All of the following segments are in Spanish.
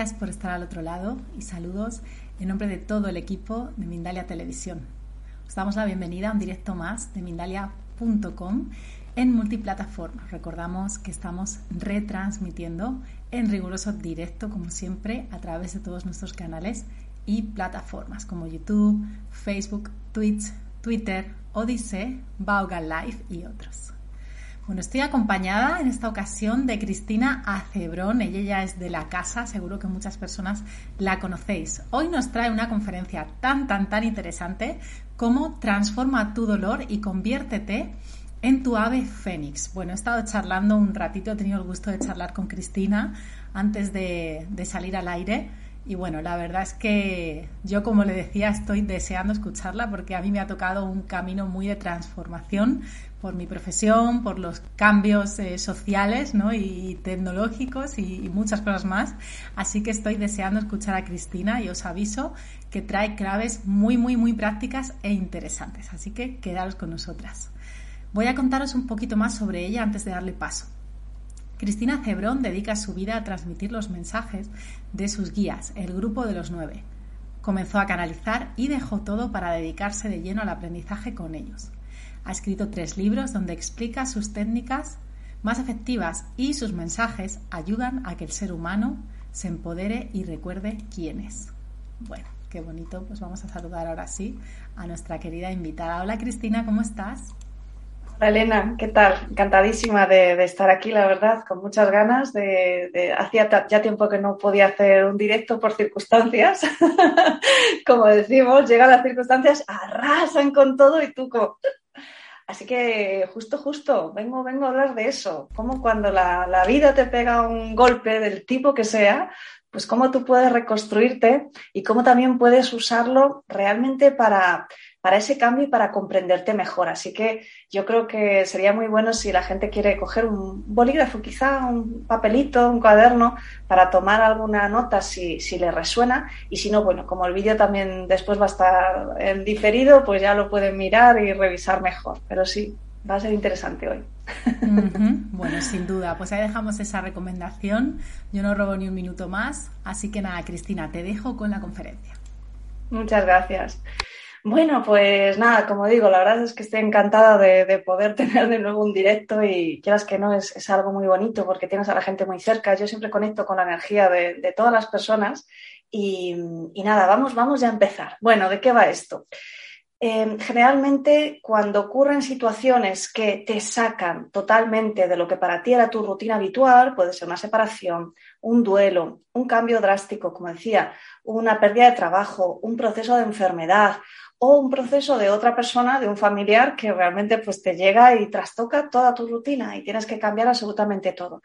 Gracias por estar al otro lado y saludos en nombre de todo el equipo de Mindalia Televisión. Os damos la bienvenida a un directo más de Mindalia.com en multiplataforma. Recordamos que estamos retransmitiendo en riguroso directo, como siempre, a través de todos nuestros canales y plataformas como YouTube, Facebook, Twitch, Twitter, Odyssey, Vaughan Live y otros. Bueno, estoy acompañada en esta ocasión de Cristina Acebrón. Ella ya es de la casa, seguro que muchas personas la conocéis. Hoy nos trae una conferencia tan, tan, tan interesante como Transforma tu dolor y conviértete en tu ave fénix. Bueno, he estado charlando un ratito, he tenido el gusto de charlar con Cristina antes de, de salir al aire. Y bueno, la verdad es que yo, como le decía, estoy deseando escucharla porque a mí me ha tocado un camino muy de transformación por mi profesión, por los cambios eh, sociales ¿no? y tecnológicos y, muchas cosas más. Así que estoy deseando escuchar a Cristina y os aviso que trae claves muy, muy, muy prácticas e interesantes. Así que quedaros con nosotras. Voy a contaros un poquito más sobre ella antes de darle paso. Cristina Cebrón dedica su vida a transmitir los mensajes de sus guías, el grupo de los nueve. Comenzó a canalizar y dejó todo para dedicarse de lleno al aprendizaje con ellos. Ha escrito tres libros donde explica sus técnicas más efectivas y sus mensajes ayudan a que el ser humano se empodere y recuerde quién es. Bueno, qué bonito. Pues vamos a saludar ahora sí a nuestra querida invitada. Hola Cristina, ¿cómo estás? Hola Elena, ¿qué tal? Encantadísima de, estar aquí, la verdad, con muchas ganas. De, hacía ya tiempo que no podía hacer un directo por circunstancias. como decimos, llegan las circunstancias, arrasan con todo y tú como, Así que justo, justo, vengo, vengo a hablar de eso, como cuando la, la, vida te pega un golpe del tipo que sea, pues cómo tú puedes reconstruirte y cómo también puedes usarlo realmente para, para ese cambio y para comprenderte mejor. Así que yo creo que sería muy bueno si la gente quiere coger un bolígrafo, quizá un papelito, un cuaderno, para tomar alguna nota si, si le resuena. Y si no, bueno, como el vídeo también después va a estar en diferido, pues ya lo pueden mirar y revisar mejor. Pero sí, va a ser interesante hoy. Bueno, sin duda. Pues ahí dejamos esa recomendación. Yo no robo ni un minuto más. Así que nada, Cristina, te dejo con la conferencia. Muchas gracias. Bueno, pues nada, como digo, la verdad es que estoy encantada de, poder tener de nuevo un directo y quieras que no, es, algo muy bonito porque tienes a la gente muy cerca. Yo siempre conecto con la energía de, todas las personas y, nada, vamos, vamos ya a empezar. Bueno, ¿de qué va esto? Em, generalmente cuando ocurren situaciones que te sacan totalmente de lo que para ti era tu rutina habitual, puede ser una separación, un duelo, un cambio drástico, como decía, una pérdida de trabajo, un proceso de enfermedad o un proceso de otra persona, de un familiar que realmente pues te llega y trastoca toda tu rutina y tienes que cambiar absolutamente todo.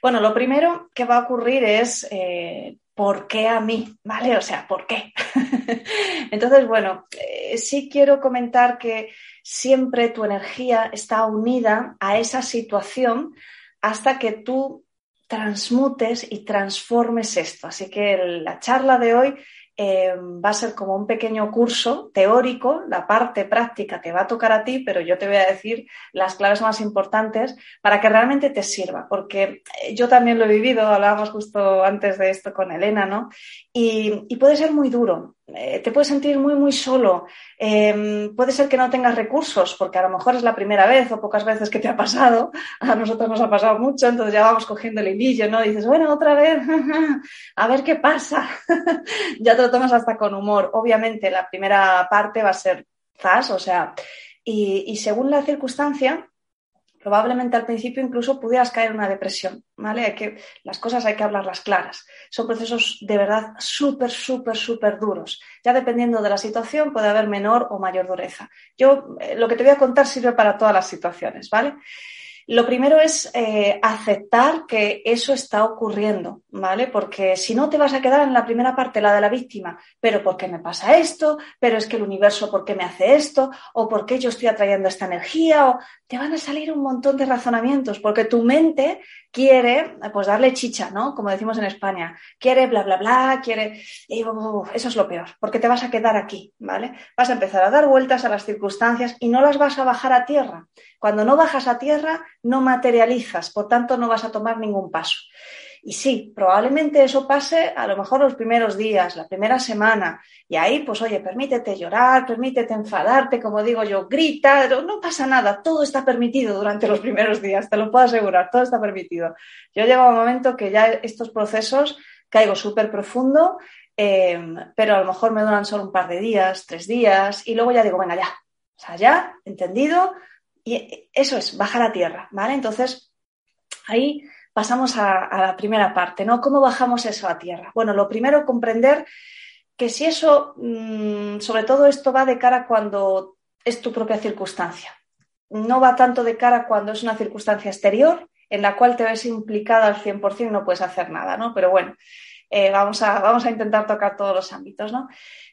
Bueno, lo primero que va a ocurrir es eh, ¿por qué a mí? ¿Vale? O sea, ¿por qué? Entonces, bueno, eh, sí quiero comentar que siempre tu energía está unida a esa situación hasta que tú transmutes y transformes esto. Así que la charla de hoy eh, va a ser como un pequeño curso teórico, la parte práctica te va a tocar a ti, pero yo te voy a decir las claves más importantes para que realmente te sirva, porque eh, yo también lo he vivido, hablábamos justo antes de esto con Elena, ¿no? Y, puede ser muy duro, eh, te puedes sentir muy, muy solo. Em, puede ser que no tengas recursos, porque a lo mejor es la primera vez o pocas veces que te ha pasado. A nosotros nos ha pasado mucho, entonces ya vamos cogiendo el hilillo, ¿no? dices, bueno, otra vez, a ver qué pasa. ya te lo tomas hasta con humor. Obviamente, la primera parte va a ser zas, o sea, y según la circunstancia, probablemente al principio incluso pudieras caer en una depresión, ¿vale? Hay que, las cosas hay que hablarlas claras. Son procesos de verdad súper, súper, súper duros. Ya dependiendo de la situación puede haber menor o mayor dureza. Yo eh, lo que te voy a contar sirve para todas las situaciones, ¿vale? Lo primero es eh, aceptar que eso está ocurriendo, ¿vale? Porque si no te vas a quedar en la primera parte, la de la víctima, pero ¿por qué me pasa esto? Pero es que el universo, ¿por qué me hace esto? ¿O por qué yo estoy atrayendo esta energía? O te van a salir un montón de razonamientos, porque tu mente quiere, pues darle chicha, ¿no? Como decimos en España, quiere bla, bla, bla, quiere... eso es lo peor, porque te vas a quedar aquí, ¿vale? Vas a empezar a dar vueltas a las circunstancias y no las vas a bajar a tierra. Cuando no bajas a tierra, no materializas, por tanto no vas a tomar ningún paso. Y sí, probablemente eso pase a lo mejor los primeros días, la primera semana. Y ahí, pues oye, permítete llorar, permítete enfadarte, como digo yo, grita, no pasa nada, todo está permitido durante los primeros días, te lo puedo asegurar, todo está permitido. Yo llego a un momento que ya estos procesos caigo súper profundo, em, pero a lo mejor me duran solo un par de días, tres días, y luego ya digo, venga, ya, o sea, ya, entendido, y eso es, bajar a tierra, ¿vale? Entonces, ahí pasamos a, la primera parte, ¿no? ¿Cómo bajamos eso a tierra? Bueno, lo primero, comprender que si eso, mm, sobre todo esto va de cara cuando es tu propia circunstancia. No va tanto de cara cuando es una circunstancia exterior en la cual te ves implicada al 100% y no puedes hacer nada, ¿no? Pero bueno, eh, vamos, a, vamos a intentar tocar todos los ámbitos, ¿no?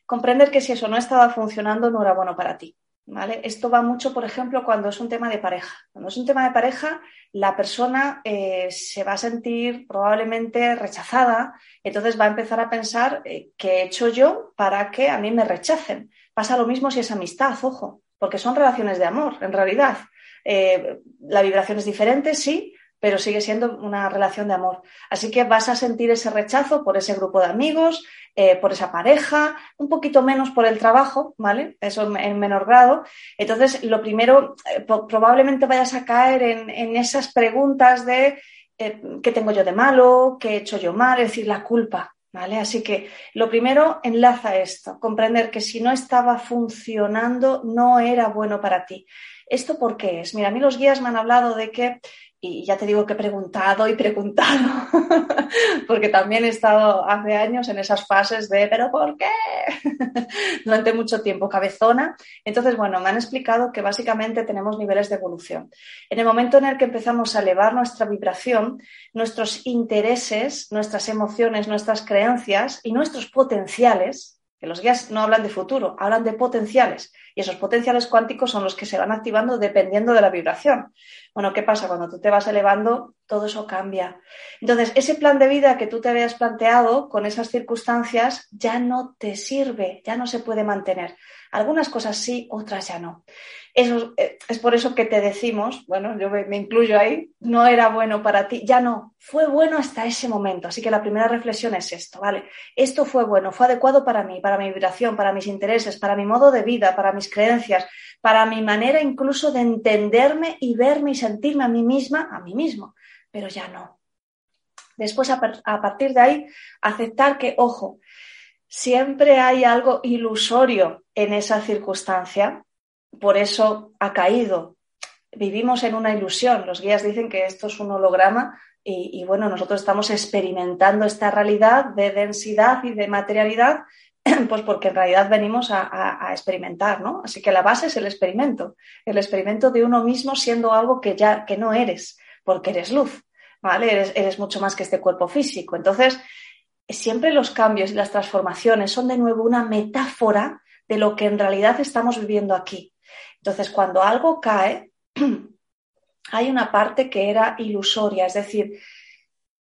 Comprender que si eso no estaba funcionando no era bueno para ti. Esto va mucho, por ejemplo, cuando es un tema de pareja. Cuando es un tema de pareja, la persona eh, se va a sentir probablemente rechazada, entonces va a empezar a pensar eh, qué he hecho yo para que a mí me rechacen. Pasa lo mismo si es amistad, ojo, porque son relaciones de amor, en realidad. Eh, la vibración es diferente, sí, pero sigue siendo una relación de amor. Así que vas a sentir ese rechazo por ese grupo de amigos, eh, por esa pareja, un poquito menos por el trabajo, ¿vale? Eso en menor grado. Entonces, lo primero, eh, probablemente vayas a caer en, esas preguntas de eh, qué tengo yo de malo, qué he hecho yo mal, es decir, la culpa. ¿Vale? Así que lo primero, enlaza esto, comprender que si no estaba funcionando, no era bueno para ti. ¿Esto por qué es? Mira, a mí los guías me han hablado de que y ya te digo que he preguntado y preguntado, porque también he estado hace años en esas fases de, pero ¿por qué? Durante mucho tiempo, cabezona. Entonces, bueno, me han explicado que básicamente tenemos niveles de evolución. En el momento en el que empezamos a elevar nuestra vibración, nuestros intereses, nuestras emociones, nuestras creencias y nuestros potenciales, que los guías no hablan de futuro, hablan de potenciales. Y esos potenciales cuánticos son los que se van activando dependiendo de la vibración. Bueno, ¿qué pasa? Cuando tú te vas elevando, todo eso cambia. Entonces, ese plan de vida que tú te habías planteado con esas circunstancias ya no te sirve, ya no se puede mantener. Algunas cosas sí, otras ya no. Eso, eh, es por eso que te decimos, bueno, yo me, incluyo ahí, no era bueno para ti, ya no, fue bueno hasta ese momento. Así que la primera reflexión es esto, ¿vale? Esto fue bueno, fue adecuado para mí, para mi vibración, para mis intereses, para mi modo de vida, para mis creencias, para mi manera incluso de entenderme y verme y sentirme a mí misma, a mí mismo, pero ya no. Después, a, partir de ahí, aceptar que, ojo, siempre hay algo ilusorio en esa circunstancia por eso ha caído. Vivimos en una ilusión. Los guías dicen que esto es un holograma y, bueno, nosotros estamos experimentando esta realidad de densidad y de materialidad, pues porque en realidad venimos a, experimentar, ¿no? Así que la base es el experimento, el experimento de uno mismo siendo algo que ya que no eres, porque eres luz, ¿vale? Eres, eres mucho más que este cuerpo físico. Entonces, siempre los cambios y las transformaciones son de nuevo una metáfora de lo que en realidad estamos viviendo aquí. Entonces, cuando algo cae, hay una parte que era ilusoria, es decir,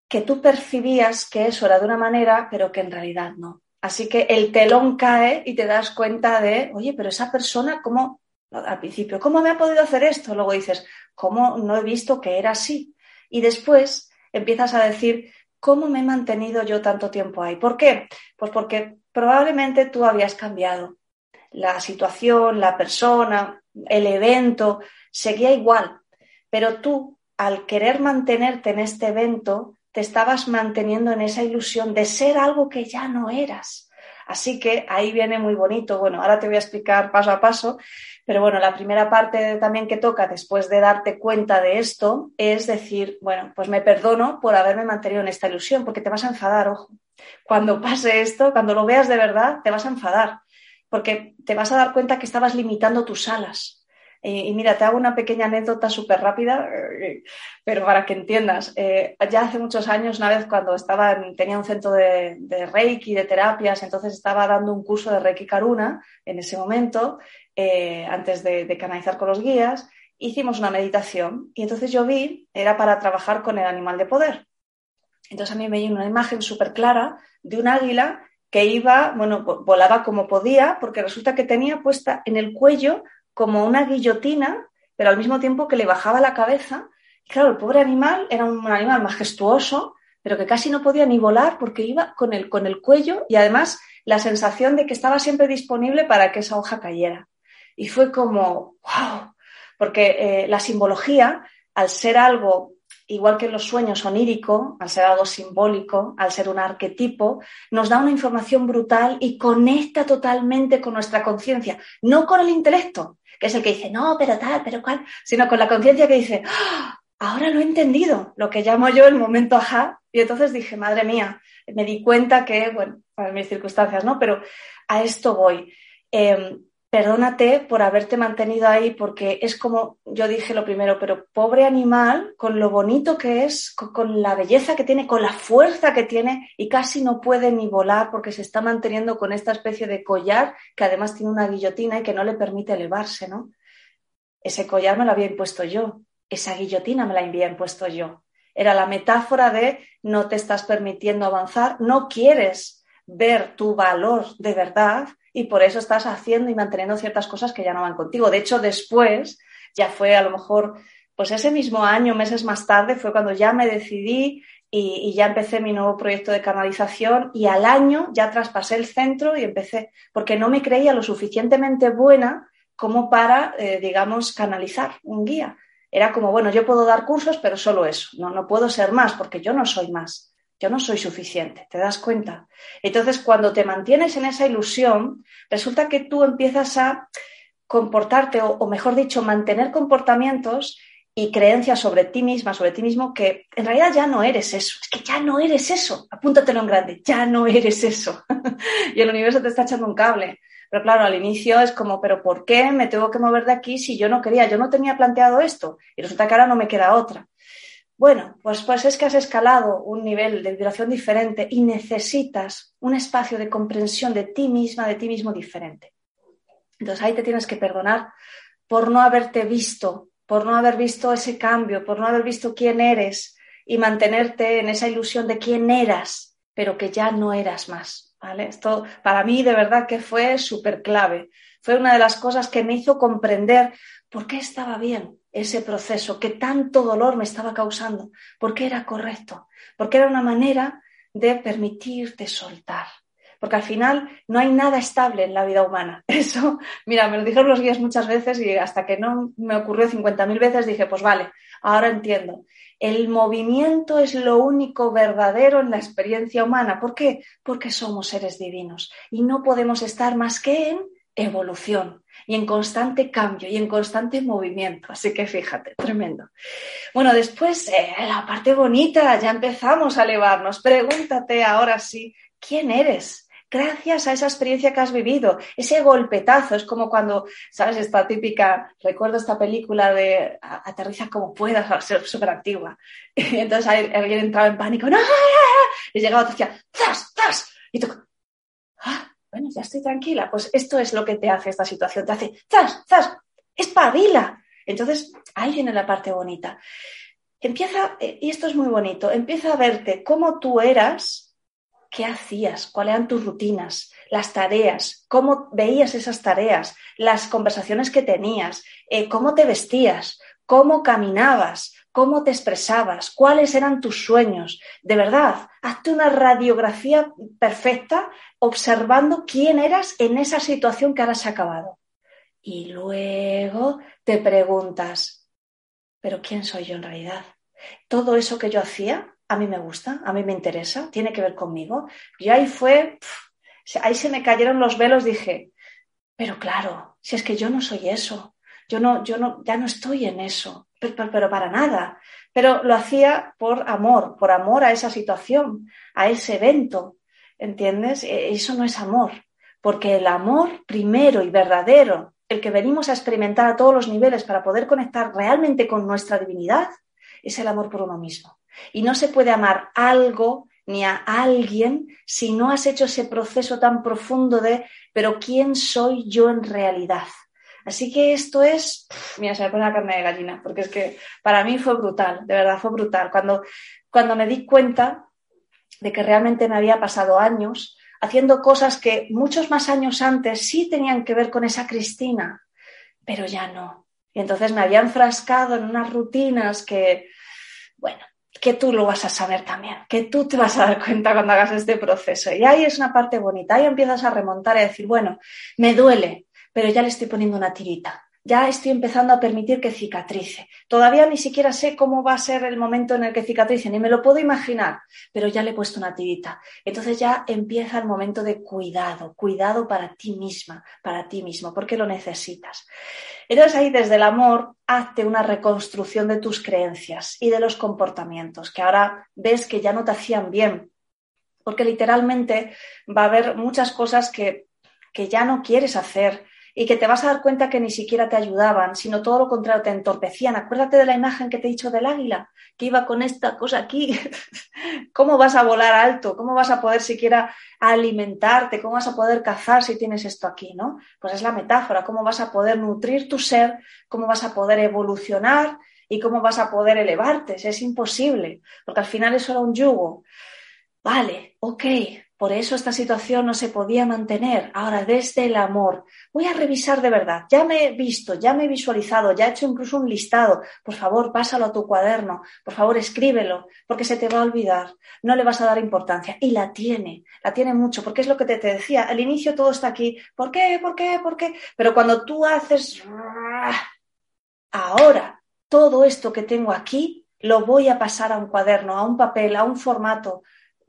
que tú percibías que eso era de una manera, pero que en realidad no. Así que el telón cae y te das cuenta de, oye, pero esa persona, ¿cómo, al principio, ¿cómo me ha podido hacer esto? Luego dices, ¿cómo no he visto que era así? Y después empiezas a decir, ¿cómo me he mantenido yo tanto tiempo ahí? ¿Por qué? Pues porque probablemente tú habías cambiado. La situación, la persona, el evento, seguía igual, pero tú, al querer mantenerte en este evento, te estabas manteniendo en esa ilusión de ser algo que ya no eras. Así que ahí viene muy bonito. Bueno, ahora te voy a explicar paso a paso, pero bueno, la primera parte también que toca después de darte cuenta de esto es decir, bueno, pues me perdono por haberme mantenido en esta ilusión, porque te vas a enfadar, ojo. Cuando pase esto, cuando lo veas de verdad, te vas a enfadar, porque te vas a dar cuenta que estabas limitando tus alas y mira, te hago una pequeña anécdota súper rápida, eh, pero para que entiendas. Eh, ya hace muchos años, una vez cuando estaba tenía un centro de, Reiki, de terapias, entonces estaba dando un curso de Reiki Karuna en ese momento, eh, antes de, de canalizar con los guías, hicimos una meditación y entonces yo vi, era para trabajar con el animal de poder. Entonces a mí me dio una imagen súper clara de un águila que iba, bueno, volaba como podía, porque resulta que tenía puesta en el cuello como una guillotina, pero al mismo tiempo que le bajaba la cabeza. claro, el pobre animal era un animal majestuoso, pero que casi no podía ni volar porque iba con el, con el cuello y además la sensación de que estaba siempre disponible para que esa hoja cayera. Y fue como, wow, porque eh, la simbología, al ser algo igual que los sueños onírico, al ser algo simbólico, al ser un arquetipo, nos da una información brutal y conecta totalmente con nuestra conciencia, no con el intelecto, que es el que dice, no, pero tal, pero cual, sino con la conciencia que dice, ¡Ah! ahora lo he entendido, lo que llamo yo el momento ajá. Y entonces dije, madre mía, me di cuenta que, bueno, para mis circunstancias, ¿no? Pero a esto voy. Em, perdónate por haberte mantenido ahí, porque es como yo dije lo primero, pero pobre animal, con lo bonito que es, con, la belleza que tiene, con la fuerza que tiene, y casi no puede ni volar porque se está manteniendo con esta especie de collar que además tiene una guillotina y que no le permite elevarse, ¿no? Ese collar me lo había impuesto yo, esa guillotina me la había impuesto yo. Era la metáfora de no te estás permitiendo avanzar, no quieres ver tu valor de verdad y por eso estás haciendo y manteniendo ciertas cosas que ya no van contigo. De hecho, después, ya fue a lo mejor, pues ese mismo año, meses más tarde, fue cuando ya me decidí y, ya empecé mi nuevo proyecto de canalización y al año ya traspasé el centro y empecé, porque no me creía lo suficientemente buena como para, eh, digamos, canalizar un guía. Era como, bueno, yo puedo dar cursos, pero solo eso, no, no puedo ser más, porque yo no soy más yo no soy suficiente, ¿te das cuenta? Entonces, cuando te mantienes en esa ilusión, resulta que tú empiezas a comportarte, o, mejor dicho, mantener comportamientos y creencias sobre ti misma, sobre ti mismo, que en realidad ya no eres eso, es que ya no eres eso, apúntatelo en grande, ya no eres eso. y el universo te está echando un cable. Pero claro, al inicio es como, pero ¿por qué me tengo que mover de aquí si yo no quería? Yo no tenía planteado esto y resulta que ahora no me queda otra. Bueno, pues, pues es que has escalado un nivel de vibración diferente y necesitas un espacio de comprensión de ti misma, de ti mismo diferente. Entonces ahí te tienes que perdonar por no haberte visto, por no haber visto ese cambio, por no haber visto quién eres y mantenerte en esa ilusión de quién eras, pero que ya no eras más. Esto para mí de verdad que fue súper clave. Fue una de las cosas que me hizo comprender por qué estaba bien, ese proceso que tanto dolor me estaba causando, porque era correcto, porque era una manera de permitirte soltar. Porque al final no hay nada estable en la vida humana. Eso, mira, me lo dijeron los guías muchas veces y hasta que no me ocurrió 50.000 veces dije, pues vale, ahora entiendo. El movimiento es lo único verdadero en la experiencia humana. ¿Por qué? Porque somos seres divinos y no podemos estar más que en evolución y en constante cambio y en constante movimiento. Así que fíjate, tremendo. Bueno, después, eh, la parte bonita, ya empezamos a elevarnos. Pregúntate ahora sí, ¿quién eres? Gracias a esa experiencia que has vivido, ese golpetazo, es como cuando, ¿sabes? Esta típica, recuerdo esta película de aterriza como puedas, súper antigua. Y entonces alguien entraba en pánico, ¡no! Y llegaba otro decía, ¡zas, zas! Y tú, ¡ah! Bueno, ya estoy tranquila. Pues esto es lo que te hace esta situación, te hace, ¡zas, zas! ¡Espabila! Entonces, ahí viene la parte bonita. Empieza, eh, y esto es muy bonito, empieza a verte cómo tú eras, qué hacías, cuáles eran tus rutinas, las tareas, cómo veías esas tareas, las conversaciones que tenías, eh, cómo te vestías, cómo caminabas, cómo te expresabas, cuáles eran tus sueños. De verdad, hazte una radiografía perfecta observando quién eras en esa situación que ahora se ha acabado. Y luego te preguntas, ¿pero quién soy yo en realidad? Todo eso que yo hacía, a mí me gusta, a mí me interesa, tiene que ver conmigo. Y ahí fue, ahí se me cayeron los velos, dije, pero claro, si es que yo no soy eso, yo no, yo no, ya no estoy en eso, pero, pero, para nada. Pero lo hacía por amor, por amor a esa situación, a ese evento, ¿entiendes? E, eso no es amor, porque el amor primero y verdadero, el que venimos a experimentar a todos los niveles para poder conectar realmente con nuestra divinidad, es el amor por uno mismo. Y no se puede amar algo ni a alguien si no has hecho ese proceso tan profundo de, pero ¿quién soy yo en realidad? Así que esto es, mira, se me pone la carne de gallina, porque es que para mí fue brutal, de verdad fue brutal. Cuando, cuando me di cuenta de que realmente me había pasado años haciendo cosas que muchos más años antes sí tenían que ver con esa Cristina, pero ya no. Y entonces me había enfrascado en unas rutinas que, bueno, que tú lo vas a saber también, que tú te vas a dar cuenta cuando hagas este proceso. Y ahí es una parte bonita, ahí empiezas a remontar y a decir, bueno, me duele, pero ya le estoy poniendo una tirita. Ya estoy empezando a permitir que cicatrice. Todavía ni siquiera sé cómo va a ser el momento en el que cicatrice, ni me lo puedo imaginar, pero ya le he puesto una tirita. Entonces ya empieza el momento de cuidado, cuidado para ti misma, para ti mismo, porque lo necesitas. Entonces ahí desde el amor, hazte una reconstrucción de tus creencias y de los comportamientos que ahora ves que ya no te hacían bien, porque literalmente va a haber muchas cosas que, que ya no quieres hacer, y que te vas a dar cuenta que ni siquiera te ayudaban, sino todo lo contrario, te entorpecían. Acuérdate de la imagen que te he dicho del águila, que iba con esta cosa aquí. ¿Cómo vas a volar alto? ¿Cómo vas a poder siquiera alimentarte? ¿Cómo vas a poder cazar si tienes esto aquí? ¿no? Pues es la metáfora, cómo vas a poder nutrir tu ser, cómo vas a poder evolucionar y cómo vas a poder elevarte. Es imposible, porque al final eso era un yugo. Vale, ok, por eso esta situación no se podía mantener. Ahora, desde el amor, voy a revisar de verdad. Ya me he visto, ya me he visualizado, ya he hecho incluso un listado. Por favor, pásalo a tu cuaderno. Por favor, escríbelo, porque se te va a olvidar. No le vas a dar importancia. Y la tiene, la tiene mucho, porque es lo que te, te decía. Al inicio todo está aquí. ¿Por qué? ¿Por qué? ¿Por qué? Pero cuando tú haces... Ahora, todo esto que tengo aquí, lo voy a pasar a un cuaderno, a un papel, a un formato,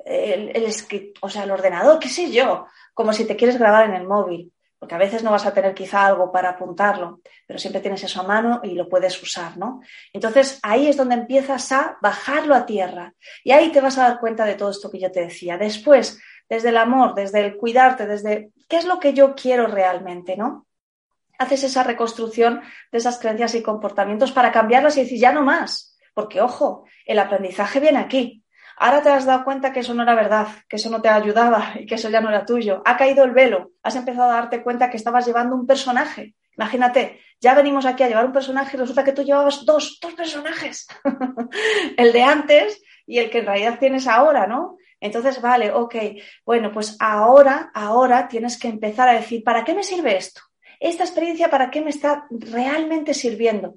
el, el, o sea, el ordenador, qué sé yo, como si te quieres grabar en el móvil, porque a veces no vas a tener quizá algo para apuntarlo, pero siempre tienes eso a mano y lo puedes usar, ¿no? Entonces ahí es donde empiezas a bajarlo a tierra y ahí te vas a dar cuenta de todo esto que yo te decía. Después, desde el amor, desde el cuidarte, desde qué es lo que yo quiero realmente, ¿no? Haces esa reconstrucción de esas creencias y comportamientos para cambiarlas y decir, ya no más, porque ojo, el aprendizaje viene aquí, Ahora te has dado cuenta que eso no era verdad, que eso no te ayudaba y que eso ya no era tuyo. Ha caído el velo, has empezado a darte cuenta que estabas llevando un personaje. Imagínate, ya venimos aquí a llevar un personaje y resulta que tú llevabas dos, dos personajes. el de antes y el que en realidad tienes ahora, ¿no? Entonces, vale, ok, bueno, pues ahora, ahora tienes que empezar a decir, ¿para qué me sirve esto? Esta experiencia, ¿para qué me está realmente sirviendo?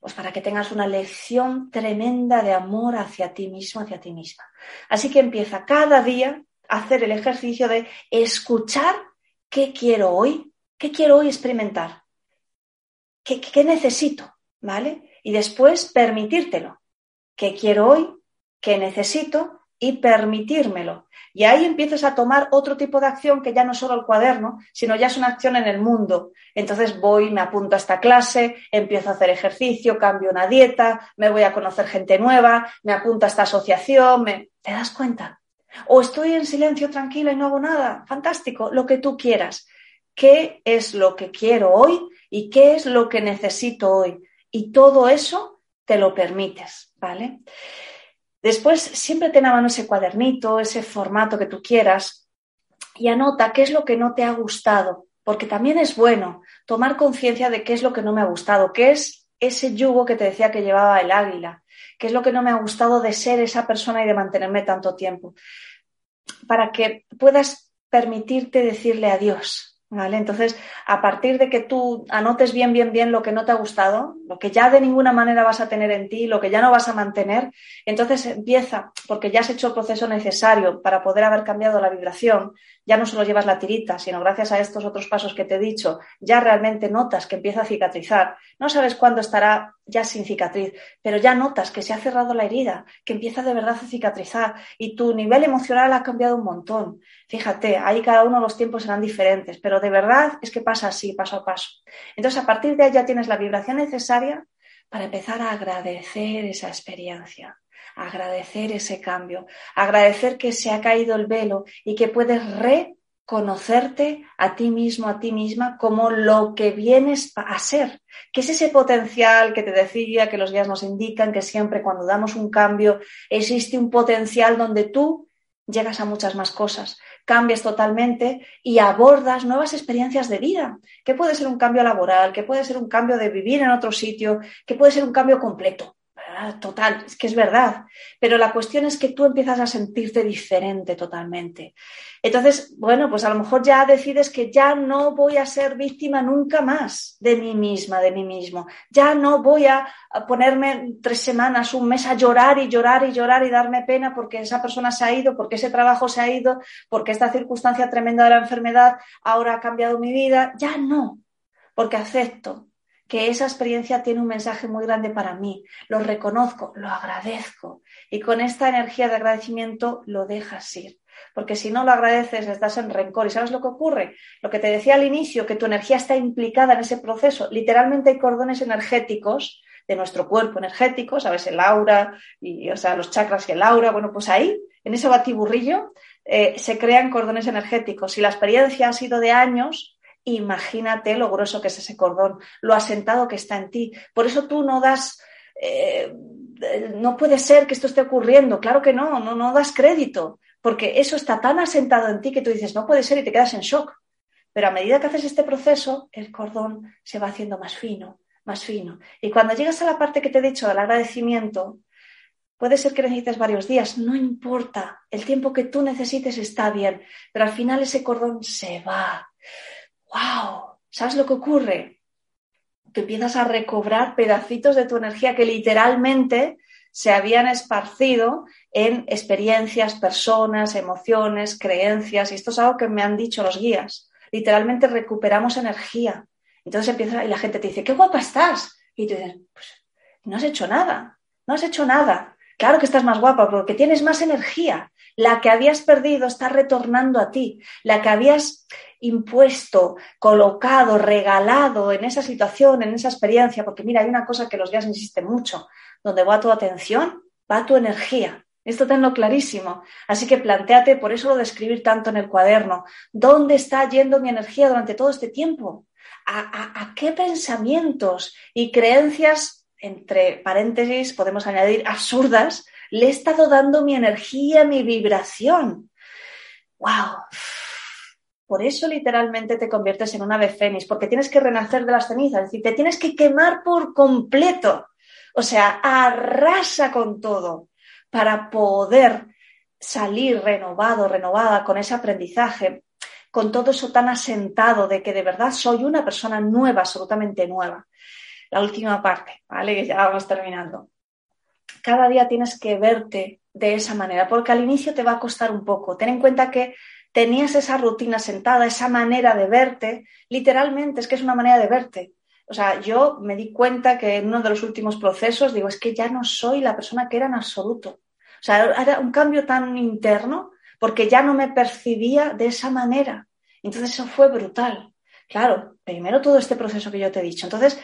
Pues para que tengas una lección tremenda de amor hacia ti mismo, hacia ti misma. Así que empieza cada día a hacer el ejercicio de escuchar qué quiero hoy, qué quiero hoy experimentar, qué, qué necesito, ¿vale? Y después permitírtelo, qué quiero hoy, qué necesito y permitírmelo. Y ahí empiezas a tomar otro tipo de acción que ya no es solo el cuaderno, sino ya es una acción en el mundo. Entonces voy, me apunto a esta clase, empiezo a hacer ejercicio, cambio una dieta, me voy a conocer gente nueva, me apunto a esta asociación, me... ¿te das cuenta? O estoy en silencio tranquila y no hago nada. Fantástico, lo que tú quieras. ¿Qué es lo que quiero hoy y qué es lo que necesito hoy? Y todo eso te lo permites, ¿vale? Después, siempre ten a mano ese cuadernito, ese formato que tú quieras y anota qué es lo que no te ha gustado, porque también es bueno tomar conciencia de qué es lo que no me ha gustado, qué es ese yugo que te decía que llevaba el águila, qué es lo que no me ha gustado de ser esa persona y de mantenerme tanto tiempo, para que puedas permitirte decirle adiós, ¿Vale? Entonces, a partir de que tú anotes bien, bien, bien lo que no te ha gustado, lo que ya de ninguna manera vas a tener en ti, lo que ya no vas a mantener, entonces empieza, porque ya has hecho el proceso necesario para poder haber cambiado la vibración, ya no solo llevas la tirita, sino gracias a estos otros pasos que te he dicho, ya realmente notas que empieza a cicatrizar. No sabes cuándo estará ya sin cicatriz, pero ya notas que se ha cerrado la herida, que empieza de verdad a cicatrizar y tu nivel emocional ha cambiado un montón. Fíjate, ahí cada uno los tiempos serán diferentes, pero de verdad es que pasa así, paso a paso. Entonces, a partir de ahí ya tienes la vibración necesaria para empezar a agradecer esa experiencia, agradecer ese cambio, agradecer que se ha caído el velo y que puedes reconocerte a ti mismo, a ti misma, como lo que vienes a ser, que es ese potencial que te decía, que los guías nos indican, que siempre cuando damos un cambio existe un potencial donde tú llegas a muchas más cosas cambias totalmente y abordas nuevas experiencias de vida, que puede ser un cambio laboral, que puede ser un cambio de vivir en otro sitio, que puede ser un cambio completo. Total, es que es verdad. Pero la cuestión es que tú empiezas a sentirte diferente totalmente. Entonces, bueno, pues a lo mejor ya decides que ya no voy a ser víctima nunca más de mí misma, de mí mismo. Ya no voy a ponerme tres semanas, un mes a llorar y llorar y llorar y darme pena porque esa persona se ha ido, porque ese trabajo se ha ido, porque esta circunstancia tremenda de la enfermedad ahora ha cambiado mi vida. Ya no, porque acepto que esa experiencia tiene un mensaje muy grande para mí. Lo reconozco, lo agradezco y con esta energía de agradecimiento lo dejas ir. Porque si no lo agradeces, estás en rencor. ¿Y sabes lo que ocurre? Lo que te decía al inicio, que tu energía está implicada en ese proceso. Literalmente hay cordones energéticos de nuestro cuerpo energético, ¿sabes? El aura, y, o sea, los chakras y el aura. Bueno, pues ahí, en ese batiburrillo, eh, se crean cordones energéticos. Si la experiencia ha sido de años, imagínate lo grueso que es ese cordón, lo asentado que está en ti. Por eso tú no das, eh, no puede ser que esto esté ocurriendo, claro que no, no, no das crédito, porque eso está tan asentado en ti que tú dices, no puede ser y te quedas en shock. Pero a medida que haces este proceso, el cordón se va haciendo más fino, más fino. Y cuando llegas a la parte que te he dicho del agradecimiento, puede ser que necesites varios días, no importa, el tiempo que tú necesites está bien, pero al final ese cordón se va wow, ¿sabes lo que ocurre? Que empiezas a recobrar pedacitos de tu energía que literalmente se habían esparcido en experiencias, personas, emociones, creencias, y esto es algo que me han dicho los guías. Literalmente recuperamos energía. Entonces empieza y la gente te dice, qué guapa estás. Y tú dices, pues no has hecho nada, no has hecho nada. Claro que estás más guapa porque tienes más energía. La que habías perdido está retornando a ti. La que habías impuesto, colocado, regalado en esa situación, en esa experiencia, porque mira, hay una cosa que los guías insisten mucho, donde va tu atención, va tu energía. Esto tenlo clarísimo. Así que planteate, por eso lo de escribir tanto en el cuaderno, ¿dónde está yendo mi energía durante todo este tiempo? ¿A, qué pensamientos y creencias, entre paréntesis, podemos añadir absurdas, le he estado dando mi energía, mi vibración? ¡Wow! Por eso literalmente te conviertes en una ave fénix, porque tienes que renacer de las cenizas, es decir, te tienes que quemar por completo. O sea, arrasa con todo para poder salir renovado, renovada con ese aprendizaje, con todo eso tan asentado de que de verdad soy una persona nueva, absolutamente nueva. La última parte, ¿vale? Que ya vamos terminando. Cada día tienes que verte de esa manera, porque al inicio te va a costar un poco. Ten en cuenta que tenías esa rutina sentada, esa manera de verte, literalmente es que es una manera de verte. O sea, yo me di cuenta que en uno de los últimos procesos digo, es que ya no soy la persona que era en absoluto. O sea, era un cambio tan interno porque ya no me percibía de esa manera. Entonces eso fue brutal. Claro, primero todo este proceso que yo te he dicho. Entonces,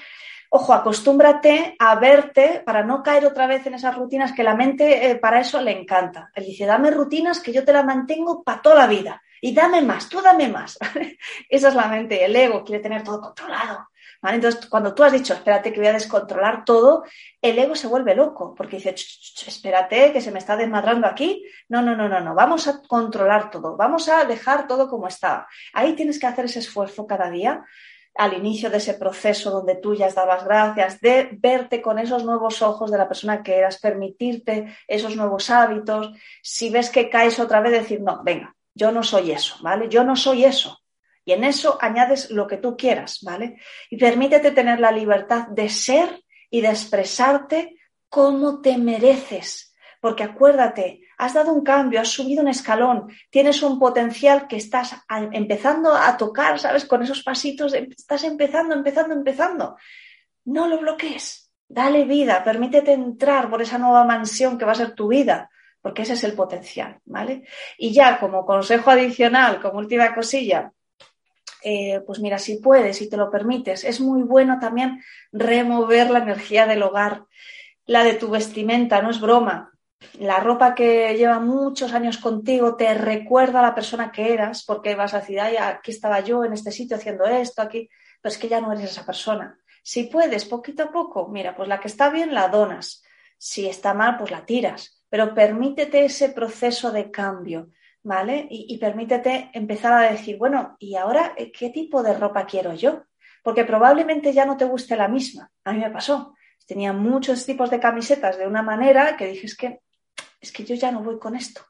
ojo, acostúmbrate a verte para no caer otra vez en esas rutinas que la mente eh, para eso le encanta. Él dice, dame rutinas que yo te las mantengo para toda la vida y dame más, tú dame más. Esa es la mente, el ego quiere tener todo controlado. Entonces, cuando tú has dicho, espérate que voy a descontrolar todo, el ego se vuelve loco, porque dice, espérate que se me está desmadrando aquí. No, no, no, no, no, vamos a controlar todo, vamos a dejar todo como está. Ahí tienes que hacer ese esfuerzo cada día al inicio de ese proceso donde tú ya dabas gracias, de verte con esos nuevos ojos de la persona que eras, permitirte esos nuevos hábitos. Si ves que caes otra vez, decir, no, venga, yo no soy eso, ¿vale? Yo no soy eso. Y en eso añades lo que tú quieras, ¿vale? Y permítete tener la libertad de ser y de expresarte como te mereces. Porque acuérdate, has dado un cambio, has subido un escalón, tienes un potencial que estás empezando a tocar, ¿sabes? Con esos pasitos, estás empezando, empezando, empezando. No lo bloquees, dale vida, permítete entrar por esa nueva mansión que va a ser tu vida, porque ese es el potencial, ¿vale? Y ya como consejo adicional, como última cosilla, eh, pues mira, si puedes, si te lo permites, es muy bueno también remover la energía del hogar, la de tu vestimenta, no es broma. La ropa que lleva muchos años contigo te recuerda a la persona que eras, porque vas a decir, ay, aquí estaba yo en este sitio haciendo esto, aquí, pero es que ya no eres esa persona. Si puedes, poquito a poco, mira, pues la que está bien la donas, si está mal, pues la tiras, pero permítete ese proceso de cambio ¿vale? Y, permítete empezar a decir, bueno, ¿y ahora eh, qué tipo de ropa quiero yo? Porque probablemente ya no te guste la misma. A mí me pasó. Tenía muchos tipos de camisetas de una manera que dije, es que, es que yo ya no voy con esto.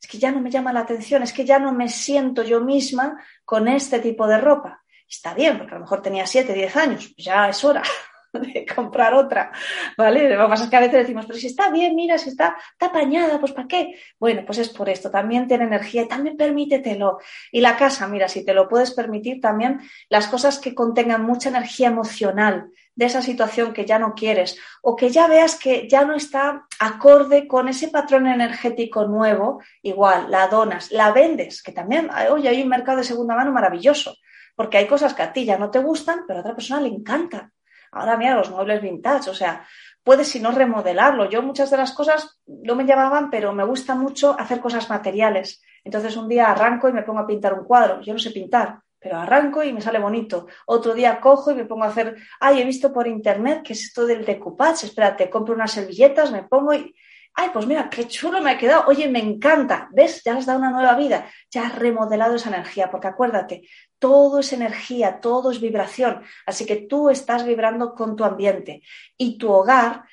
Es que ya no me llama la atención, es que ya no me siento yo misma con este tipo de ropa. Está bien, porque a lo mejor tenía 7, 10 años, pues ya es hora, de comprar otra, ¿vale? Lo que pasa es que a veces decimos, pero si está bien, mira, si está, está apañada, pues ¿para qué? Bueno, pues es por esto, también tiene energía y también permítetelo. Y la casa, mira, si te lo puedes permitir, también las cosas que contengan mucha energía emocional de esa situación que ya no quieres o que ya veas que ya no está acorde con ese patrón energético nuevo, igual, la donas, la vendes, que también, oye, hay un mercado de segunda mano maravilloso, porque hay cosas que a ti ya no te gustan, pero a otra persona le encantan. Ahora mira los muebles vintage, o sea, puedes si no remodelarlo. Yo muchas de las cosas no me llamaban, pero me gusta mucho hacer cosas materiales. Entonces un día arranco y me pongo a pintar un cuadro. Yo no sé pintar, pero arranco y me sale bonito. Otro día cojo y me pongo a hacer, ay, he visto por internet que es esto del decoupage, espérate, compro unas servilletas, me pongo y ay, pues mira, qué chulo me ha quedado, oye, me encanta, ¿ves? Ya has dado una nueva vida, ya has remodelado esa energía, porque acuérdate, todo es energía, todo es vibración, así que tú estás vibrando con tu ambiente y tu hogar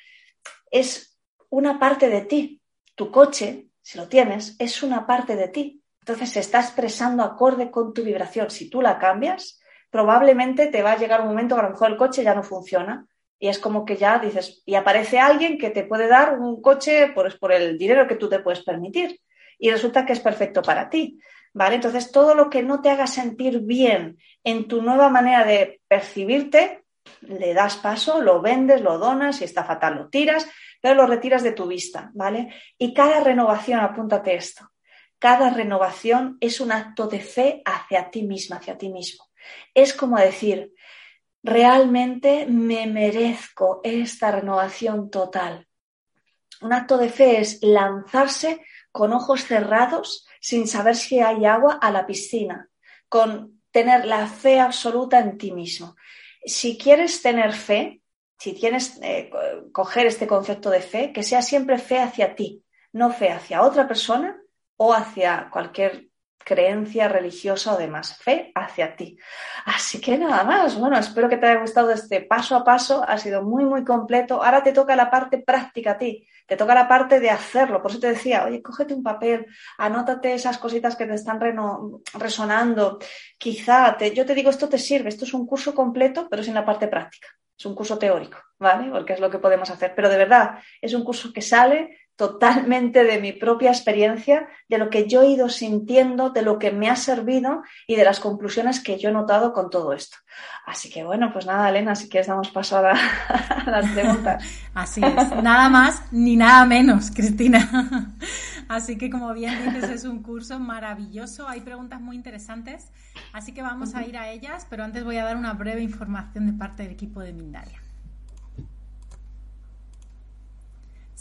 es una parte de ti, tu coche, si lo tienes, es una parte de ti, entonces se está expresando acorde con tu vibración, si tú la cambias, probablemente te va a llegar un momento que a lo mejor el coche ya no funciona, y es como que ya dices, y aparece alguien que te puede dar un coche por, por el dinero que tú te puedes permitir. Y resulta que es perfecto para ti. ¿Vale? Entonces, todo lo que no te haga sentir bien en tu nueva manera de percibirte, le das paso, lo vendes, lo donas, si está fatal lo tiras, pero lo retiras de tu vista, ¿vale? Y cada renovación, apúntate esto, cada renovación es un acto de fe hacia ti misma, hacia ti mismo. Es como decir, realmente me merezco esta renovación total. Un acto de fe es lanzarse con ojos cerrados sin saber si hay agua a la piscina, con tener la fe absoluta en ti mismo. Si quieres tener fe, si tienes eh, coger este concepto de fe, que sea siempre fe hacia ti, no fe hacia otra persona o hacia cualquier creencia religiosa o demás, fe hacia ti. Así que nada más, bueno, espero que te haya gustado este paso a paso, ha sido muy, muy completo. Ahora te toca la parte práctica a ti, te toca la parte de hacerlo. Por eso te decía, oye, cógete un papel, anótate esas cositas que te están resonando. Quizá, te, yo te digo, esto te sirve, esto es un curso completo, pero es en la parte práctica. Es un curso teórico, ¿vale? Porque es lo que podemos hacer. Pero de verdad, es un curso que sale totalmente de mi propia experiencia, de lo que yo he ido sintiendo, de lo que me ha servido y de las conclusiones que yo he notado con todo esto. Así que bueno, pues nada, Elena, si quieres damos paso a, las preguntas. Así es, nada más ni nada menos, Cristina. Así que como bien dices, es un curso maravilloso, hay preguntas muy interesantes, así que vamos a ir a ellas, pero antes voy a dar una breve información de parte del equipo de Mindalia.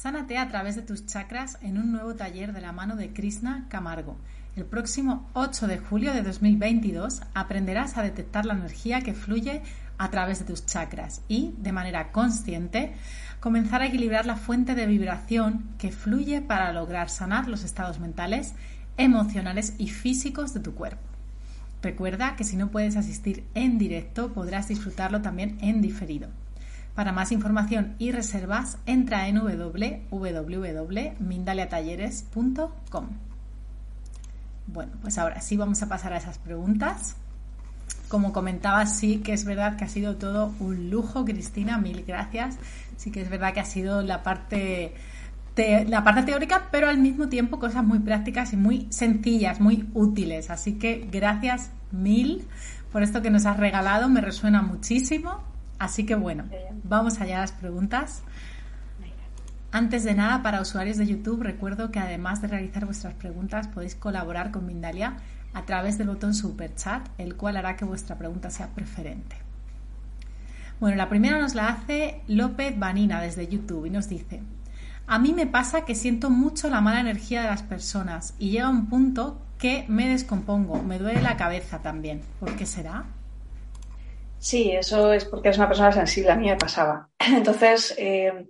Sánate a través de tus chakras en un nuevo taller de la mano de Krishna Camargo. El próximo 8 de julio de 2022 aprenderás a detectar la energía que fluye a través de tus chakras y, de manera consciente, comenzar a equilibrar la fuente de vibración que fluye para lograr sanar los estados mentales, emocionales y físicos de tu cuerpo. Recuerda que si no puedes asistir en directo, podrás disfrutarlo también en diferido. Para más información y reservas, entra en www.mindaliatalleres.com. Bueno, pues ahora sí vamos a pasar a esas preguntas. como comentaba, sí que es verdad que ha sido todo un lujo, Cristina, mil gracias. Sí que es verdad que ha sido la parte la parte teórica, pero al mismo tiempo cosas muy prácticas y muy sencillas, muy útiles. Así que gracias mil por esto que nos has regalado, me resuena muchísimo. Así que bueno, vamos allá a las preguntas. Antes de nada, para usuarios de YouTube, recuerdo que además de realizar vuestras preguntas, podéis colaborar con Mindalia a través del botón Super Chat, el cual hará que vuestra pregunta sea preferente. Bueno, la primera nos la hace López Vanina desde YouTube y nos dice, a mí me pasa que siento mucho la mala energía de las personas y llega un punto que me descompongo, me duele la cabeza también. ¿Por qué será? Sí, eso es porque eres una persona sensible. A mí me pasaba. Entonces, eh,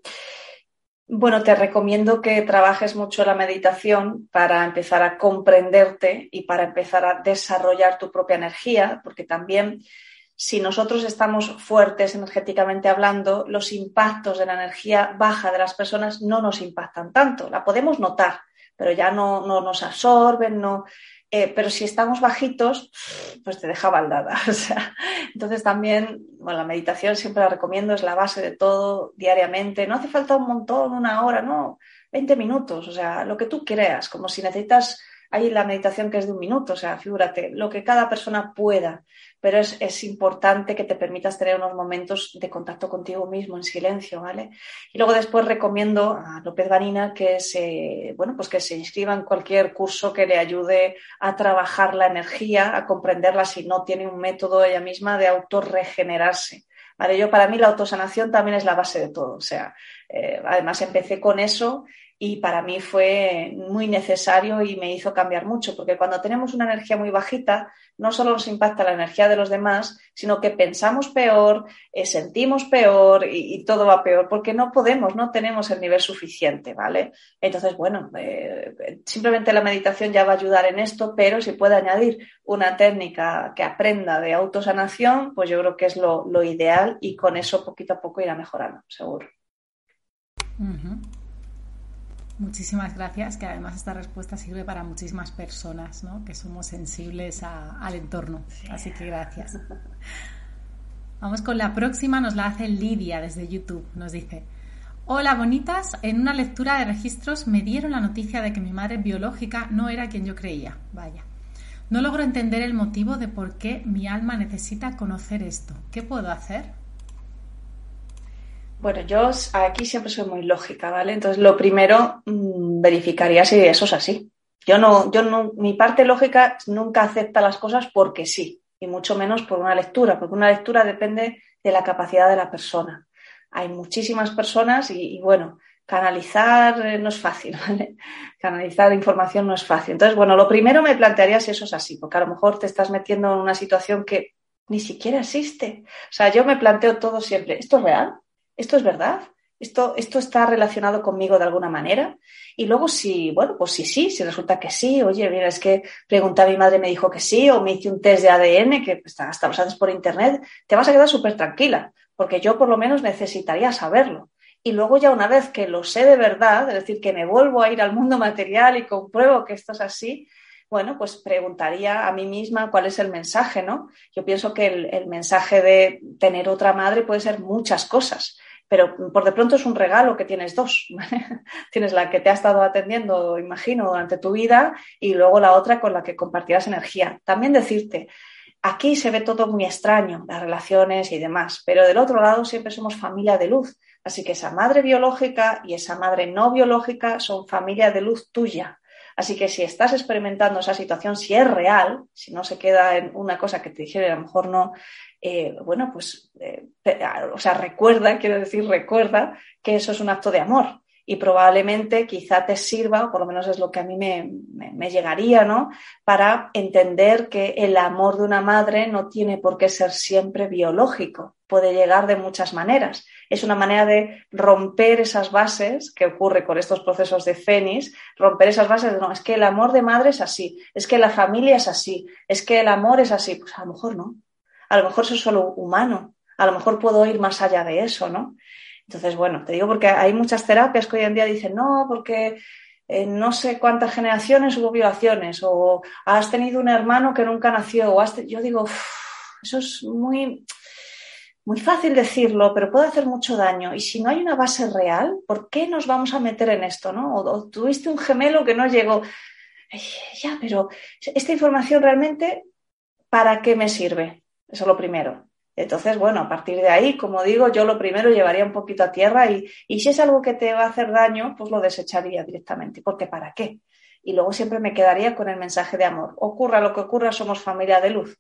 bueno, te recomiendo que trabajes mucho la meditación para empezar a comprenderte y para empezar a desarrollar tu propia energía, porque también si nosotros estamos fuertes energéticamente hablando, los impactos de la energía baja de las personas no nos impactan tanto. La podemos notar, pero ya no, nos absorben, no. Eh, pero si estamos bajitos, pues te deja baldada. entonces también, bueno, la meditación siempre la recomiendo, es la base de todo diariamente. No hace falta un montón, una hora, no, 20 minutos, o sea, lo que tú creas, como si necesitas hay la meditación que es de un minuto, o sea, figúrate, lo que cada persona pueda, pero es, importante que te permitas tener unos momentos de contacto contigo mismo en silencio, ¿vale? Y luego después recomiendo a López Vanina que se, bueno, pues que se inscriba en cualquier curso que le ayude a trabajar la energía, a comprenderla si no tiene un método ella misma de autorregenerarse. Vale, yo para mí la autosanación también es la base de todo. O sea, eh, además empecé con eso y para mí fue muy necesario y me hizo cambiar mucho, porque cuando tenemos una energía muy bajita, no solo nos impacta la energía de los demás, sino que pensamos peor, eh, sentimos peor y, todo va peor, porque no podemos, no tenemos el nivel suficiente, ¿vale? Entonces, bueno, eh, simplemente la meditación ya va a ayudar en esto, pero si puede añadir una técnica que aprenda de autosanación, pues yo creo que es lo, ideal y con eso poquito a poco irá mejorando, seguro. Muchísimas gracias, que además esta respuesta sirve para muchísimas personas, ¿no? Que somos sensibles al entorno. Así que gracias. Vamos con la próxima, nos la hace Lidia desde YouTube. Nos dice, Hola bonitas, en una lectura de registros me dieron la noticia de que mi madre biológica no era quien yo creía. Vaya. No logro entender el motivo de por qué mi alma necesita conocer esto. ¿Qué puedo hacer? Bueno, yo aquí siempre soy muy lógica, ¿vale? Entonces, lo primero, mm, verificaría si eso es así. Yo no, yo no, mi parte lógica nunca acepta las cosas porque sí, y mucho menos por una lectura, porque una lectura depende de la capacidad de la persona. Hay muchísimas personas y, bueno, canalizar eh, no es fácil, ¿vale? Canalizar información no es fácil. Entonces, bueno, lo primero me plantearía si eso es así, porque a lo mejor te estás metiendo en una situación que ni siquiera existe. O sea, yo me planteo todo siempre, ¿esto es real? ¿Esto es verdad? ¿Esto, ¿Esto está relacionado conmigo de alguna manera? Y luego si, bueno, pues si sí, si resulta que sí, oye, mira, es que pregunté a mi madre, me dijo que sí, o me hice un test de ADN, que hasta los haces por internet, te vas a quedar súper tranquila, porque yo por lo menos necesitaría saberlo. Y luego ya una vez que lo sé de verdad, es decir, que me vuelvo a ir al mundo material y compruebo que esto es así, bueno, pues preguntaría a mí misma cuál es el mensaje, ¿no? Yo pienso que el, el mensaje de tener otra madre puede ser muchas cosas pero por de pronto es un regalo que tienes dos. tienes la que te ha estado atendiendo, imagino, durante tu vida y luego la otra con la que compartirás energía. También decirte, aquí se ve todo muy extraño, las relaciones y demás, pero del otro lado siempre somos familia de luz. Así que esa madre biológica y esa madre no biológica son familia de luz tuya. Así que si estás experimentando esa situación, si es real, si no se queda en una cosa que te dijeron, a lo mejor no, eh, bueno, pues, eh, o sea, recuerda, quiero decir, recuerda que eso es un acto de amor y probablemente quizá te sirva, o por lo menos es lo que a mí me, me, llegaría, ¿no? Para entender que el amor de una madre no tiene por qué ser siempre biológico, puede llegar de muchas maneras. Es una manera de romper esas bases que ocurre con estos procesos de Fénix, romper esas bases de no, es que el amor de madre es así, es que la familia es así, es que el amor es así. Pues a lo mejor no. A lo mejor eso es solo humano. A lo mejor puedo ir más allá de eso, ¿no? Entonces, bueno, te digo porque hay muchas terapias que hoy en día dicen, no, porque en no sé cuántas generaciones hubo violaciones, o has tenido un hermano que nunca nació, o has yo digo, eso es muy, muy fácil decirlo, pero puede hacer mucho daño. Y si no hay una base real, ¿por qué nos vamos a meter en esto? ¿no? O, tuviste un gemelo que no llegó. ya, pero esta información realmente, ¿para qué me sirve? Eso es lo primero. Entonces, bueno, a partir de ahí, como digo, yo lo primero llevaría un poquito a tierra y, y si es algo que te va a hacer daño, pues lo desecharía directamente, porque ¿para qué? Y luego siempre me quedaría con el mensaje de amor. Ocurra lo que ocurra, somos familia de luz.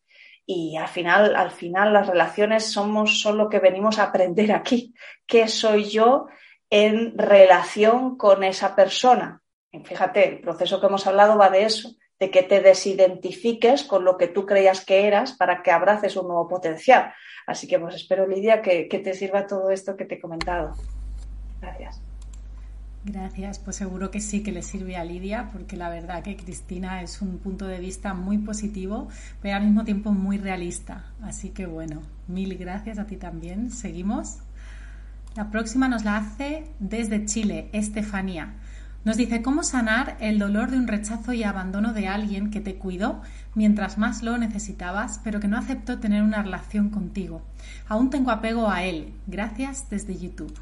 Y al final, al final las relaciones somos, son lo que venimos a aprender aquí. ¿Qué soy yo en relación con esa persona? fíjate, el proceso que hemos hablado va de eso, de que te desidentifiques con lo que tú creías que eras para que abraces un nuevo potencial. Así que pues espero, Lidia, que, que te sirva todo esto que te he comentado. Gracias. Gracias, pues seguro que sí que le sirve a Lidia, porque la verdad que Cristina es un punto de vista muy positivo, pero al mismo tiempo muy realista. Así que bueno, mil gracias a ti también. Seguimos. La próxima nos la hace desde Chile, Estefanía. Nos dice cómo sanar el dolor de un rechazo y abandono de alguien que te cuidó mientras más lo necesitabas, pero que no aceptó tener una relación contigo. Aún tengo apego a él. Gracias desde YouTube.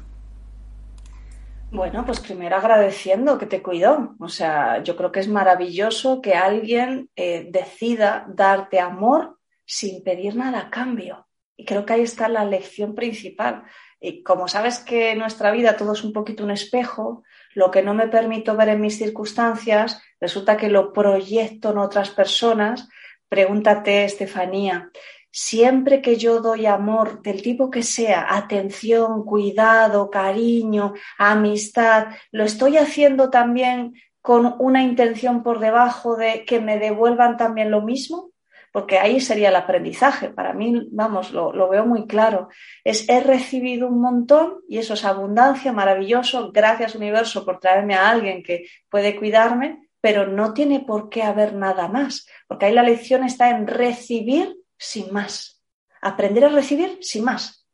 Bueno, pues primero agradeciendo que te cuidó. O sea, yo creo que es maravilloso que alguien eh, decida darte amor sin pedir nada a cambio. Y creo que ahí está la lección principal. Y como sabes que en nuestra vida todo es un poquito un espejo, lo que no me permito ver en mis circunstancias, resulta que lo proyecto en otras personas. Pregúntate, Estefanía, Siempre que yo doy amor del tipo que sea, atención, cuidado, cariño, amistad, lo estoy haciendo también con una intención por debajo de que me devuelvan también lo mismo, porque ahí sería el aprendizaje. Para mí, vamos, lo, veo muy claro. Es he recibido un montón y eso es abundancia, maravilloso. Gracias universo por traerme a alguien que puede cuidarme, pero no tiene por qué haber nada más, porque ahí la lección está en recibir sin más. Aprender a recibir sin más,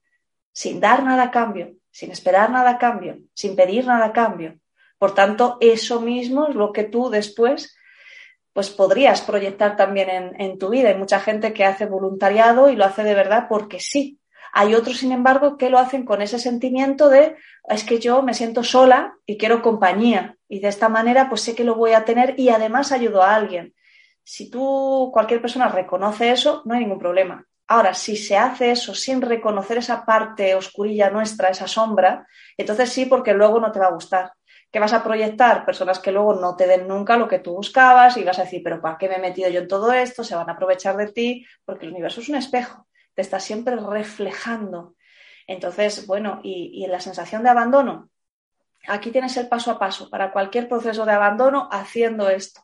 sin dar nada a cambio, sin esperar nada a cambio, sin pedir nada a cambio. Por tanto, eso mismo es lo que tú después pues podrías proyectar también en, en, tu vida. Hay mucha gente que hace voluntariado y lo hace de verdad porque sí. Hay otros, sin embargo, que lo hacen con ese sentimiento de es que yo me siento sola y quiero compañía y de esta manera pues sé que lo voy a tener y además ayudo a alguien. Si tú, cualquier persona reconoce eso, no hay ningún problema. Ahora, si se hace eso sin reconocer esa parte oscurilla nuestra, esa sombra, entonces sí, porque luego no te va a gustar. Que vas a proyectar personas que luego no te den nunca lo que tú buscabas y vas a decir, pero ¿para qué me he metido yo en todo esto? Se van a aprovechar de ti, porque el universo es un espejo, te está siempre reflejando. Entonces, bueno, y, y la sensación de abandono, aquí tienes el paso a paso para cualquier proceso de abandono haciendo esto.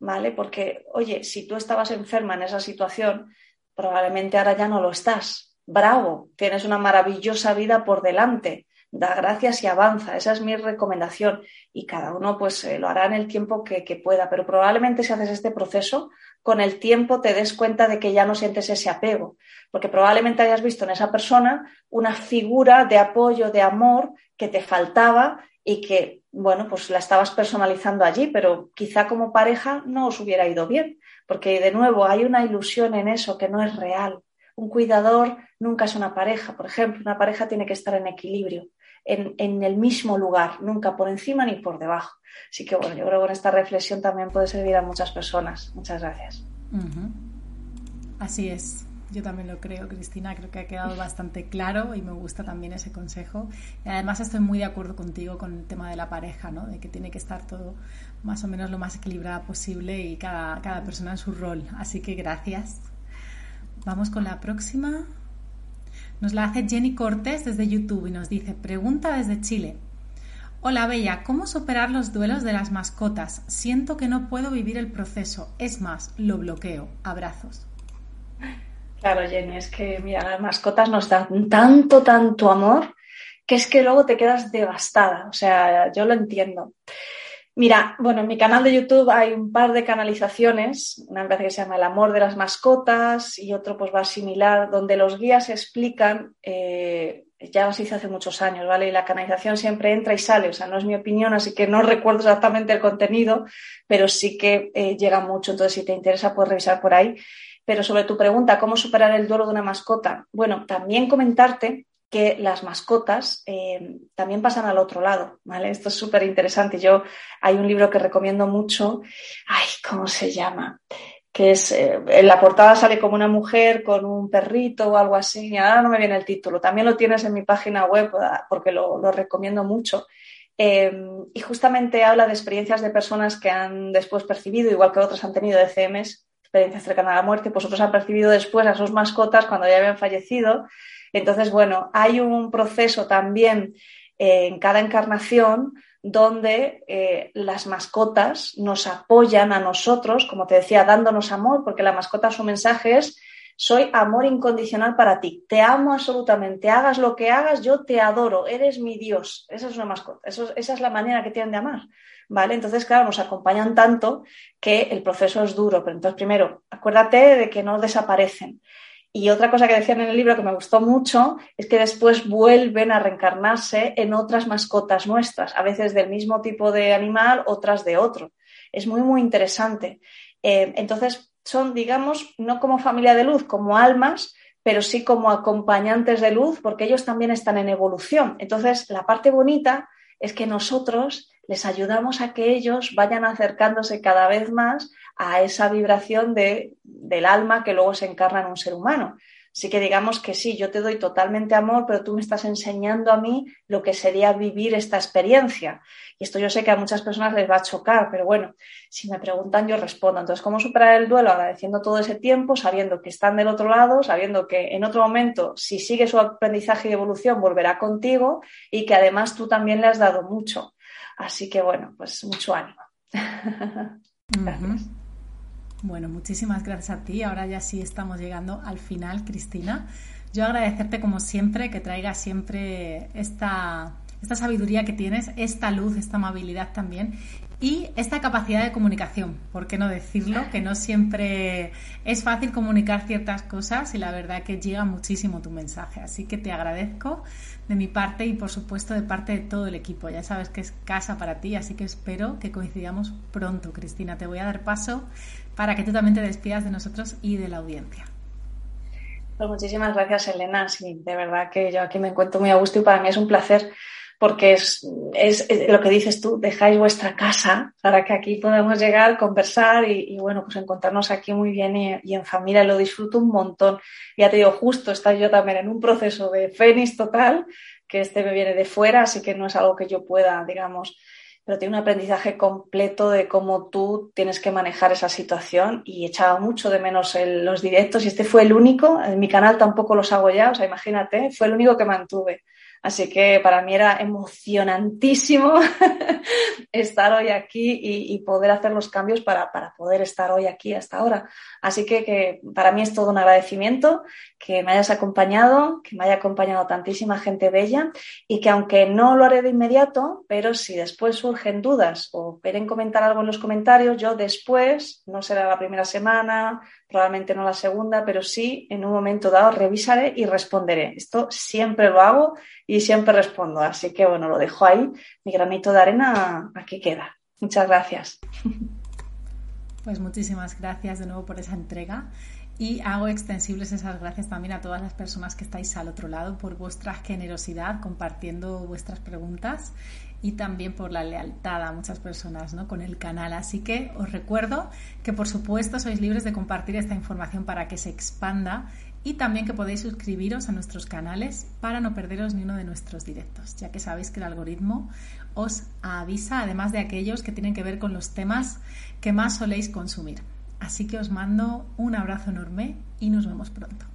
¿Vale? Porque, oye, si tú estabas enferma en esa situación, probablemente ahora ya no lo estás. Bravo, tienes una maravillosa vida por delante. Da gracias y avanza. Esa es mi recomendación. Y cada uno pues eh, lo hará en el tiempo que, que pueda. Pero probablemente si haces este proceso, con el tiempo te des cuenta de que ya no sientes ese apego. Porque probablemente hayas visto en esa persona una figura de apoyo, de amor que te faltaba y que, bueno, pues la estabas personalizando allí, pero quizá como pareja no os hubiera ido bien, porque de nuevo hay una ilusión en eso que no es real. Un cuidador nunca es una pareja, por ejemplo, una pareja tiene que estar en equilibrio, en, en el mismo lugar, nunca por encima ni por debajo. Así que bueno, yo creo que con esta reflexión también puede servir a muchas personas. Muchas gracias. Así es. Yo también lo creo, Cristina, creo que ha quedado bastante claro y me gusta también ese consejo. Y además estoy muy de acuerdo contigo con el tema de la pareja, ¿no? de que tiene que estar todo más o menos lo más equilibrado posible y cada, cada persona en su rol. Así que gracias. Vamos con la próxima. Nos la hace Jenny Cortés desde YouTube y nos dice, pregunta desde Chile. Hola Bella, ¿cómo superar los duelos de las mascotas? Siento que no puedo vivir el proceso. Es más, lo bloqueo. Abrazos. Claro, Jenny, es que, mira, las mascotas nos dan tanto, tanto amor que es que luego te quedas devastada. O sea, yo lo entiendo. Mira, bueno, en mi canal de YouTube hay un par de canalizaciones, una vez que se llama El amor de las mascotas y otro pues va similar, donde los guías explican, eh, ya los hice hace muchos años, ¿vale? Y la canalización siempre entra y sale, o sea, no es mi opinión, así que no recuerdo exactamente el contenido, pero sí que eh, llega mucho, entonces si te interesa puedes revisar por ahí. Pero sobre tu pregunta, ¿cómo superar el duelo de una mascota? Bueno, también comentarte que las mascotas eh, también pasan al otro lado, ¿vale? Esto es súper interesante. Yo hay un libro que recomiendo mucho, ay, ¿cómo se llama? Que es, eh, en la portada sale como una mujer con un perrito o algo así, ahora no me viene el título, también lo tienes en mi página web ah, porque lo, recomiendo mucho. Eh, y justamente habla de experiencias de personas que han después percibido, igual que otras han tenido DCMs, experiencias cercanas a la muerte, pues otros han percibido después a sus mascotas cuando ya habían fallecido. Entonces, bueno, hay un proceso también eh, en cada encarnación donde eh, las mascotas nos apoyan a nosotros, como te decía, dándonos amor, porque la mascota su mensaje es soy amor incondicional para ti, te amo absolutamente, hagas lo que hagas, yo te adoro, eres mi Dios. Esa es una mascota, esa es la manera que tienen de amar. ¿Vale? Entonces, claro, nos acompañan tanto que el proceso es duro. Pero entonces, primero, acuérdate de que no desaparecen. Y otra cosa que decían en el libro que me gustó mucho es que después vuelven a reencarnarse en otras mascotas nuestras, a veces del mismo tipo de animal, otras de otro. Es muy, muy interesante. Eh, entonces, son, digamos, no como familia de luz, como almas, pero sí como acompañantes de luz, porque ellos también están en evolución. Entonces, la parte bonita es que nosotros les ayudamos a que ellos vayan acercándose cada vez más a esa vibración de, del alma que luego se encarna en un ser humano. Así que digamos que sí, yo te doy totalmente amor, pero tú me estás enseñando a mí lo que sería vivir esta experiencia. Y esto yo sé que a muchas personas les va a chocar, pero bueno, si me preguntan yo respondo. Entonces, ¿cómo superar el duelo? Agradeciendo todo ese tiempo, sabiendo que están del otro lado, sabiendo que en otro momento, si sigue su aprendizaje y evolución, volverá contigo y que además tú también le has dado mucho. Así que bueno, pues mucho ánimo. Gracias. Bueno, muchísimas gracias a ti. Ahora ya sí estamos llegando al final, Cristina. Yo agradecerte como siempre que traigas siempre esta, esta sabiduría que tienes, esta luz, esta amabilidad también y esta capacidad de comunicación, ¿por qué no decirlo? Que no siempre es fácil comunicar ciertas cosas y la verdad que llega muchísimo tu mensaje. Así que te agradezco de mi parte y por supuesto de parte de todo el equipo. Ya sabes que es casa para ti, así que espero que coincidamos pronto. Cristina, te voy a dar paso para que tú también te despidas de nosotros y de la audiencia. Pues muchísimas gracias, Elena. Sí, de verdad que yo aquí me encuentro muy a gusto y para mí es un placer porque es, es, lo que dices tú, dejáis vuestra casa para que aquí podamos llegar, conversar y, bueno, pues encontrarnos aquí muy bien y, en familia. Lo disfruto un montón. Ya te digo, justo estoy yo también en un proceso de fénix total, que este me viene de fuera, así que no es algo que yo pueda, digamos, pero tiene un aprendizaje completo de cómo tú tienes que manejar esa situación y echaba mucho de menos los directos y este fue el único, en mi canal tampoco los hago ya, o sea, imagínate, fue el único que mantuve. Así que para mí era emocionantísimo estar hoy aquí y, poder hacer los cambios para, poder estar hoy aquí hasta ahora. Así que, para mí es todo un agradecimiento que me hayas acompañado, que me haya acompañado tantísima gente bella y que aunque no lo haré de inmediato, pero si después surgen dudas o quieren comentar algo en los comentarios, yo después, no será la primera semana, probablemente no la segunda, pero sí en un momento dado revisaré y responderé. Esto siempre lo hago y siempre respondo. Así que bueno, lo dejo ahí. Mi granito de arena aquí queda. Muchas gracias. Pues muchísimas gracias de nuevo por esa entrega y hago extensibles esas gracias también a todas las personas que estáis al otro lado por vuestra generosidad compartiendo vuestras preguntas y también por la lealtad a muchas personas ¿no? con el canal. Así que os recuerdo que por supuesto sois libres de compartir esta información para que se expanda y también que podéis suscribiros a nuestros canales para no perderos ni uno de nuestros directos, ya que sabéis que el algoritmo os avisa, además de aquellos que tienen que ver con los temas que más soléis consumir. Así que os mando un abrazo enorme y nos vemos pronto.